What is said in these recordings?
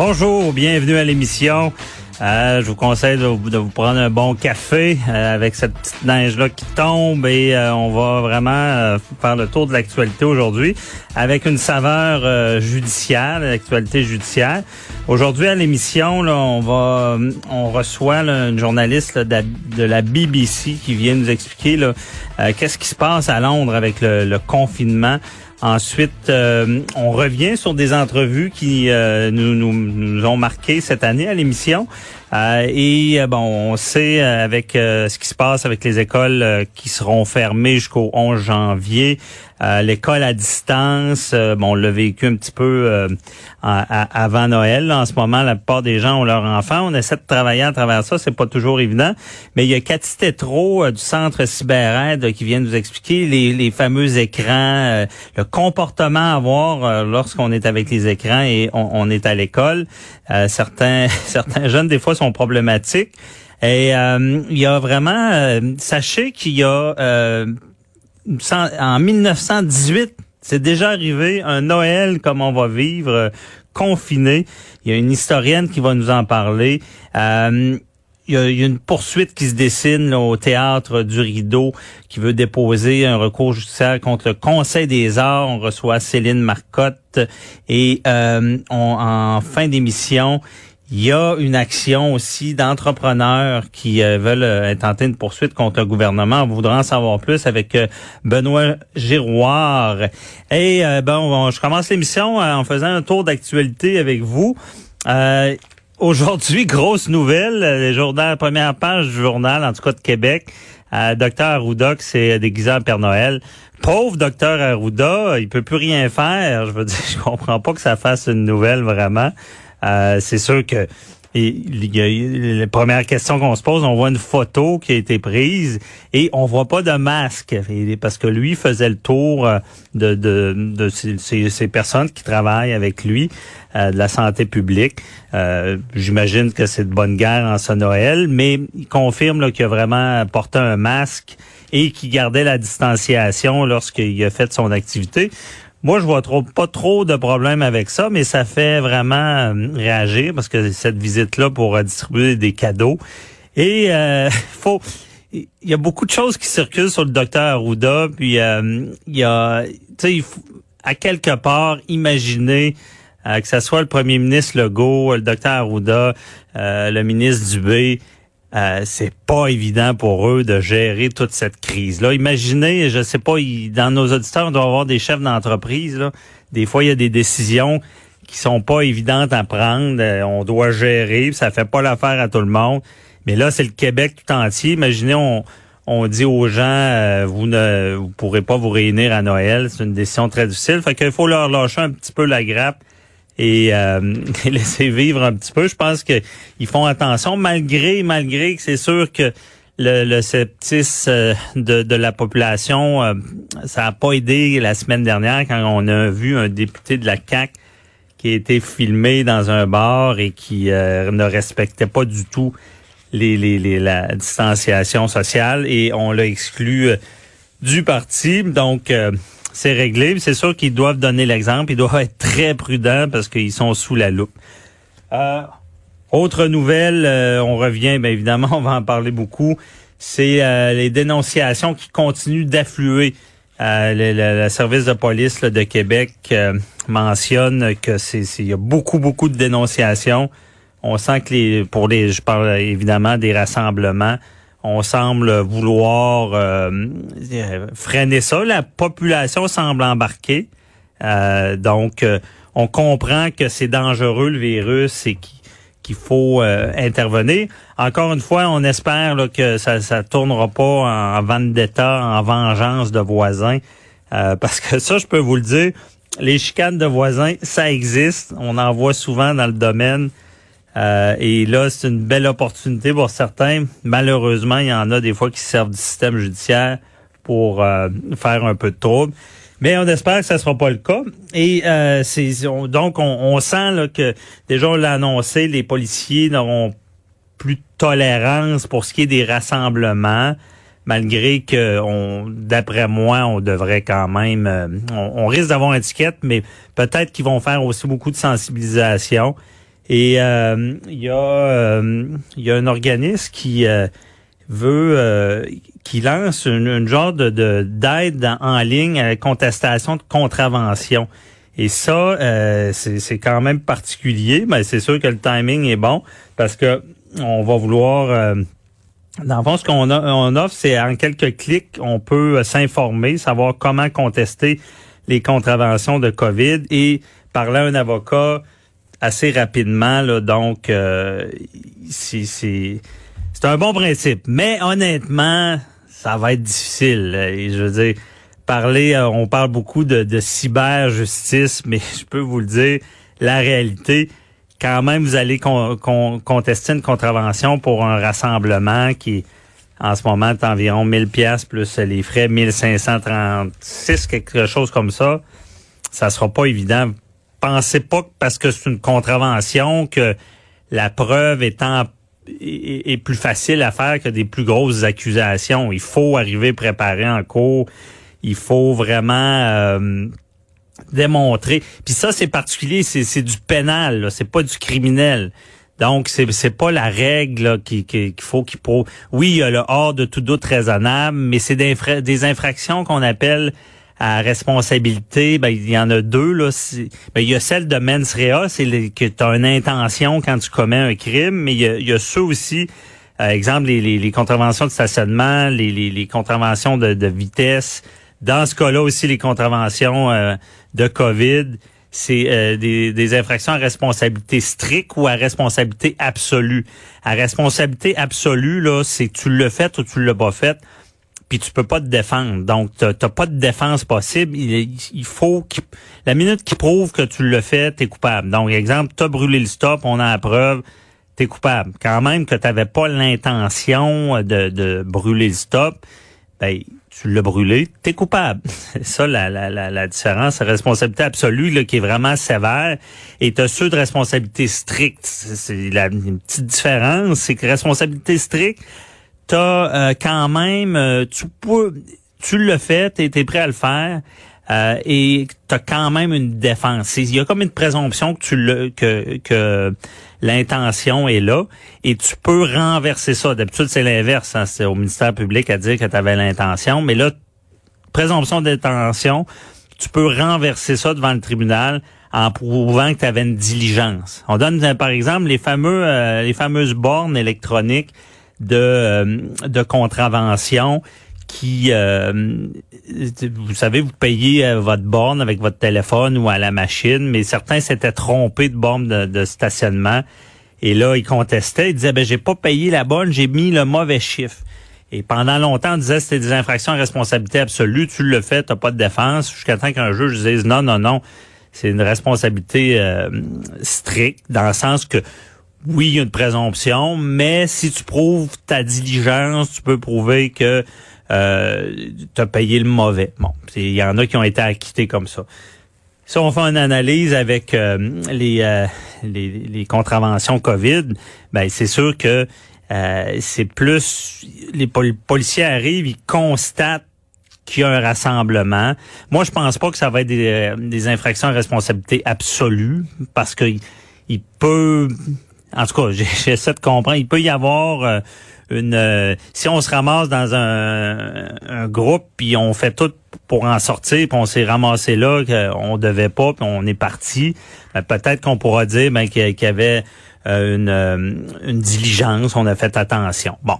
Bonjour, bienvenue à l'émission. Euh, je vous conseille de, vous- prendre un bon café euh, avec cette petite neige-là qui tombe et euh, on va vraiment faire le tour de l'actualité aujourd'hui avec une saveur judiciaire, l'actualité judiciaire. Aujourd'hui à l'émission, on va, on reçoit là, une journaliste de, la, BBC qui vient nous expliquer qu'est-ce qui se passe à Londres avec le confinement. Ensuite, euh, on revient sur des entrevues qui euh, nous, nous, nous ont marqué cette année à l'émission. Euh, et euh, bon, on sait euh, avec euh, ce qui se passe avec les écoles qui seront fermées jusqu'au 11 janvier, euh, l'école à distance, euh, bon, on l'a vécu un petit peu euh, avant Noël. En ce moment, la plupart des gens ont leurs enfants. On essaie de travailler à travers ça, c'est pas toujours évident. Mais il y a Cathy Tétrault euh, du Centre CyberAide qui vient nous expliquer les, les fameux écrans, le comportement à avoir lorsqu'on est avec les écrans et on, est à l'école. Certains, certains jeunes, des fois, sont problématiques. Et il y a vraiment, sachez qu'il y a en 1918, c'est déjà arrivé un Noël comme on va vivre euh, confiné. Il y a une historienne qui va nous en parler. Euh, il y, a, une poursuite qui se dessine au théâtre du Rideau qui veut déposer un recours judiciaire contre le Conseil des arts. On reçoit Céline Marcotte et euh, on- en fin d'émission, il y a une action aussi d'entrepreneurs qui euh, veulent euh, tenter une poursuite contre le gouvernement. On voudra en savoir plus avec euh, Benoît Giroir. Et euh, bon, on- je commence l'émission en faisant un tour d'actualité avec vous. Aujourd'hui, grosse nouvelle, euh, le journal, première page du journal, en tout cas de Québec. Docteur Arruda qui s'est déguisé en Père Noël. Pauvre docteur Arruda, il peut plus rien faire. Je veux dire, je comprends pas que ça fasse une nouvelle vraiment. Euh, c'est sûr que et la première question qu'on se pose, on voit une photo qui a été prise et on voit pas de masque parce que lui faisait le tour euh, de, de, ces, personnes qui travaillent avec lui euh, de la santé publique. J'imagine que c'est de bonne guerre en ce Noël, mais il confirme qu'il a vraiment porté un masque et qu'il gardait la distanciation lorsqu'il a fait son activité. Moi, je vois trop, pas trop de problèmes avec ça, mais ça fait vraiment euh, réagir parce que cette visite-là pour euh, distribuer des cadeaux. Et euh, faut, il y a beaucoup de choses qui circulent sur le docteur Arruda, puis euh, il y a, tu sais, à quelque part, imaginer euh, que ce soit le premier ministre Legault, le docteur Arruda, euh, le ministre Dubé, euh, c'est pas évident pour eux de gérer toute cette crise-là. Imaginez, je sais pas, dans nos auditeurs, on doit avoir des chefs d'entreprise. Des fois, il y a des décisions qui sont pas évidentes à prendre. Euh, on doit gérer, ça fait pas l'affaire à tout le monde. Mais là, c'est le Québec tout entier. Imaginez, on, on dit aux gens, euh, vous ne vous pourrez pas vous réunir à Noël. C'est une décision très difficile. Fait qu'il faut leur lâcher un petit peu la grappe et euh, laisser vivre un petit peu. Je pense qu'ils font attention, malgré malgré que c'est sûr que le, le euh, de, de la population, euh, ça n'a pas aidé la semaine dernière quand on a vu un député de la CAC qui a été filmé dans un bar et qui euh, ne respectait pas du tout les, les, les- la distanciation sociale et on l'a exclu euh, du parti. Donc, euh, c'est réglé. C'est sûr qu'ils doivent donner l'exemple. Ils doivent être très prudents parce qu'ils sont sous la loupe. Euh, autre nouvelle, euh, on revient, bien évidemment, on va en parler beaucoup. C'est euh, les dénonciations qui continuent d'affluer Euh, le, le- le service de police là, de Québec euh, mentionne que c'est il y a beaucoup beaucoup de dénonciations. On sent que les pour les je parle évidemment des rassemblements, on semble vouloir euh, freiner ça. La population semble embarquer. Euh, donc euh, on comprend que c'est dangereux le virus et qu'il faut intervenir. Encore une fois, on espère que ça ça tournera pas en, en vendetta, en vengeance de voisins, parce que ça, je peux vous le dire, les chicanes de voisins, ça existe. On en voit souvent dans le domaine. Euh, et là, c'est une belle opportunité pour certains. Malheureusement, il y en a des fois qui se servent du système judiciaire pour euh, faire un peu de trouble. Mais on espère que ça sera pas le cas. Et euh, c'est on- donc on, on sent là, que déjà on l'a annoncé, les policiers n'auront plus de tolérance pour ce qui est des rassemblements, malgré que d'après moi, on devrait quand même, euh, on, on risque d'avoir une étiquette, mais peut-être qu'ils vont faire aussi beaucoup de sensibilisation. Et euh, il y a euh, y a un organisme qui euh, veut euh, qui lance une, une genre de de- d'aide en- ligne à la contestation de contravention. Et ça, c'est quand même particulier, mais c'est sûr que le timing est bon parce que on va vouloir dans le fond, ce qu'on on offre, c'est en quelques clics, on peut s'informer, savoir comment contester les contraventions de COVID et parler à un avocat assez rapidement. Là, donc, euh, c'est c'est c'est un bon principe. Mais honnêtement, ça va être difficile. Et je veux dire, parler, euh, on parle beaucoup de, de cyber-justice, mais je peux vous le dire, la réalité, quand même, vous allez con- con- contester une contravention pour un rassemblement qui, en ce moment, est environ 1000 pièces plus les frais 1536, quelque chose comme ça. Ça sera pas évident. Pensez pas que parce que c'est une contravention que la preuve étant est, plus facile à faire que des plus grosses accusations. Il faut arriver préparé en cours. Il faut vraiment euh, démontrer. Puis ça, c'est particulier, c'est, du pénal, c'est pas du criminel. Donc, c'est, pas la règle là, qui- qu'il faut qu'il prouve. Oui, il y a le hors de tout doute raisonnable, mais c'est des infractions qu'on appelle à responsabilité. Ben, il y en a deux. Là. Ben, il y a celle de mens rea, c'est que tu as une intention quand tu commets un crime, mais il y a, ceux aussi, euh, exemple, les, les, contraventions de stationnement, les, les, contraventions de, vitesse. Dans ce cas-là aussi, les contraventions euh, de COVID, c'est euh, des, des infractions à responsabilité stricte ou à responsabilité absolue. À responsabilité absolue, là, c'est tu l'as fait ou tu l'as pas fait, puis tu peux pas te défendre. Donc, t'as t'as pas de défense possible. Il, il faut qu'il- la minute qui prouve que tu l'as fait, t'es coupable. Donc, exemple, t'as brûlé le stop, on a la preuve, t'es coupable. Quand même que t'avais pas l'intention de, de brûler le stop, ben tu l'as brûlé, t'es coupable. C'est ça la, la, la, différence. La responsabilité absolue là, qui est vraiment sévère et t'as ceux de responsabilité stricte. C'est la une petite différence, c'est que responsabilité stricte, t'as euh, quand même, euh, tu peux, tu le fais, t'es es prêt à le faire. euh, et t'as quand même une défense. Il y a comme une présomption que tu le que que l'intention est là et tu peux renverser ça. D'habitude c'est l'inverse. hein. C'est au ministère public à dire que tu avais l'intention, mais là présomption d'intention, tu peux renverser ça devant le tribunal en prouvant que tu avais une diligence. On donne par exemple les fameux euh, les fameuses bornes électroniques de euh, de contravention qui euh, vous savez vous payez euh, votre borne avec votre téléphone ou à la machine mais certains s'étaient trompés de borne de, stationnement et là ils contestaient ils disaient ben j'ai pas payé la bonne j'ai mis le mauvais chiffre et pendant longtemps, on disait c'était des infractions à responsabilité absolue. Tu le fais, t'as pas de défense. Jusqu'à temps qu'un juge dise non, non, non. C'est une responsabilité euh, stricte, dans le sens que oui, il y a une présomption, mais si tu prouves ta diligence, tu peux prouver que euh, tu as payé le mauvais. Bon, il y en a qui ont été acquittés comme ça. Si on fait une analyse avec euh, les, euh, les, les contraventions COVID, ben c'est sûr que euh, c'est plus les pol- policiers arrivent, ils constatent qu'il y a un rassemblement. Moi, je pense pas que ça va être des, euh, des infractions à responsabilité absolue parce que il peut, en tout cas, j'essaie de comprendre, il peut y avoir euh, une euh, si on se ramasse dans un, un groupe puis on fait tout pour en sortir puis on s'est ramassé là qu'on devait pas puis on est parti ben, peut-être qu'on pourra dire ben, qu'il y avait euh, une, une diligence on a fait attention bon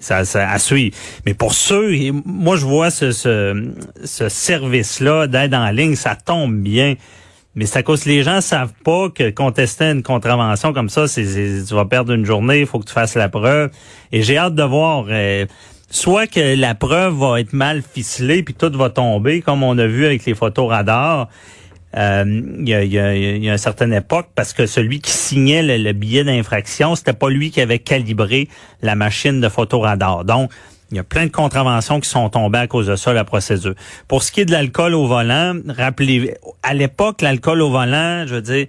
ça, ça à suivre. Mais pour ceux, moi je vois ce, ce, ce service-là d'aide en ligne, ça tombe bien. Mais c'est à cause les gens savent pas que contester une contravention comme ça, c'est tu vas perdre une journée, il faut que tu fasses la preuve. Et j'ai hâte de voir. Euh, soit que la preuve va être mal ficelée puis tout va tomber, comme on a vu avec les photos radars. Euh, il y, a, y, a, y, a, une certaine époque parce que celui qui signait le, billet d'infraction, c'était pas lui qui avait calibré la machine de photoradar. Donc, il y a plein de contraventions qui sont tombées à cause de ça, la procédure. Pour ce qui est de l'alcool au volant, rappelez, à l'époque, l'alcool au volant, je veux dire,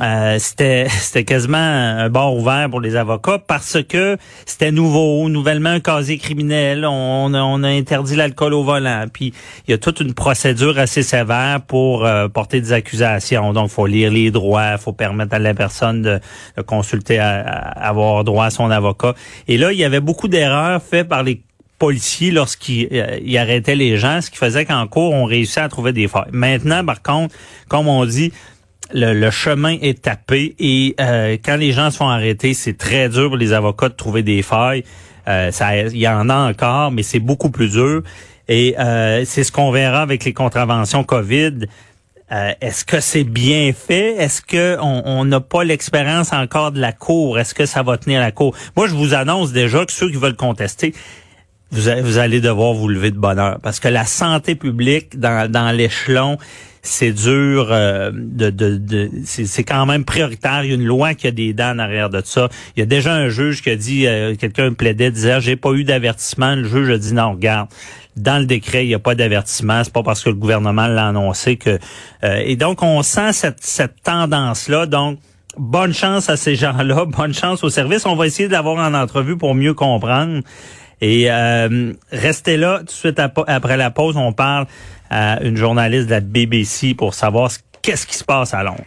euh, c'était c'était quasiment un bord ouvert pour les avocats parce que c'était nouveau, nouvellement un casier criminel, on, a interdit l'alcool au volant, puis il y a toute une procédure assez sévère pour euh, porter des accusations. Donc, faut lire les droits, faut permettre à la personne de, consulter, à, avoir droit à son avocat. Et là, il y avait beaucoup d'erreurs faites par les policiers lorsqu'ils euh, arrêtaient les gens, ce qui faisait qu'en cours, on réussissait à trouver des failles. Maintenant, par contre, comme on dit, le, chemin est tapé et euh, quand les gens se font arrêter, c'est très dur pour les avocats de trouver des failles. Euh, il y en a encore, mais c'est beaucoup plus dur. Et euh, c'est ce qu'on verra avec les contraventions COVID. Est-ce que c'est bien fait? Est-ce que on n'a pas l'expérience encore de la cour? Est-ce que ça va tenir la cour? Moi, je vous annonce déjà que ceux qui veulent contester, vous, allez devoir vous lever de bonheur parce que la santé publique dans l'échelon, c'est dur euh, de, de, c'est quand même prioritaire. Il y a une loi qui a des dents en arrière de ça. Il y a déjà un juge qui a dit, euh, quelqu'un plaidait, disait, ah, j'ai pas eu d'avertissement. Le juge a dit, non, regarde, dans le décret, il n'y a pas d'avertissement. C'est pas parce que le gouvernement l'a annoncé que. Euh, et donc, on sent cette, tendance-là. Donc, bonne chance à ces gens-là, bonne chance au service. On va essayer d'avoir en entrevue pour mieux comprendre. Et restez là tout de suite après la pause. On parle à une journaliste de la BBC pour savoir qu'est-ce qui se passe à Londres.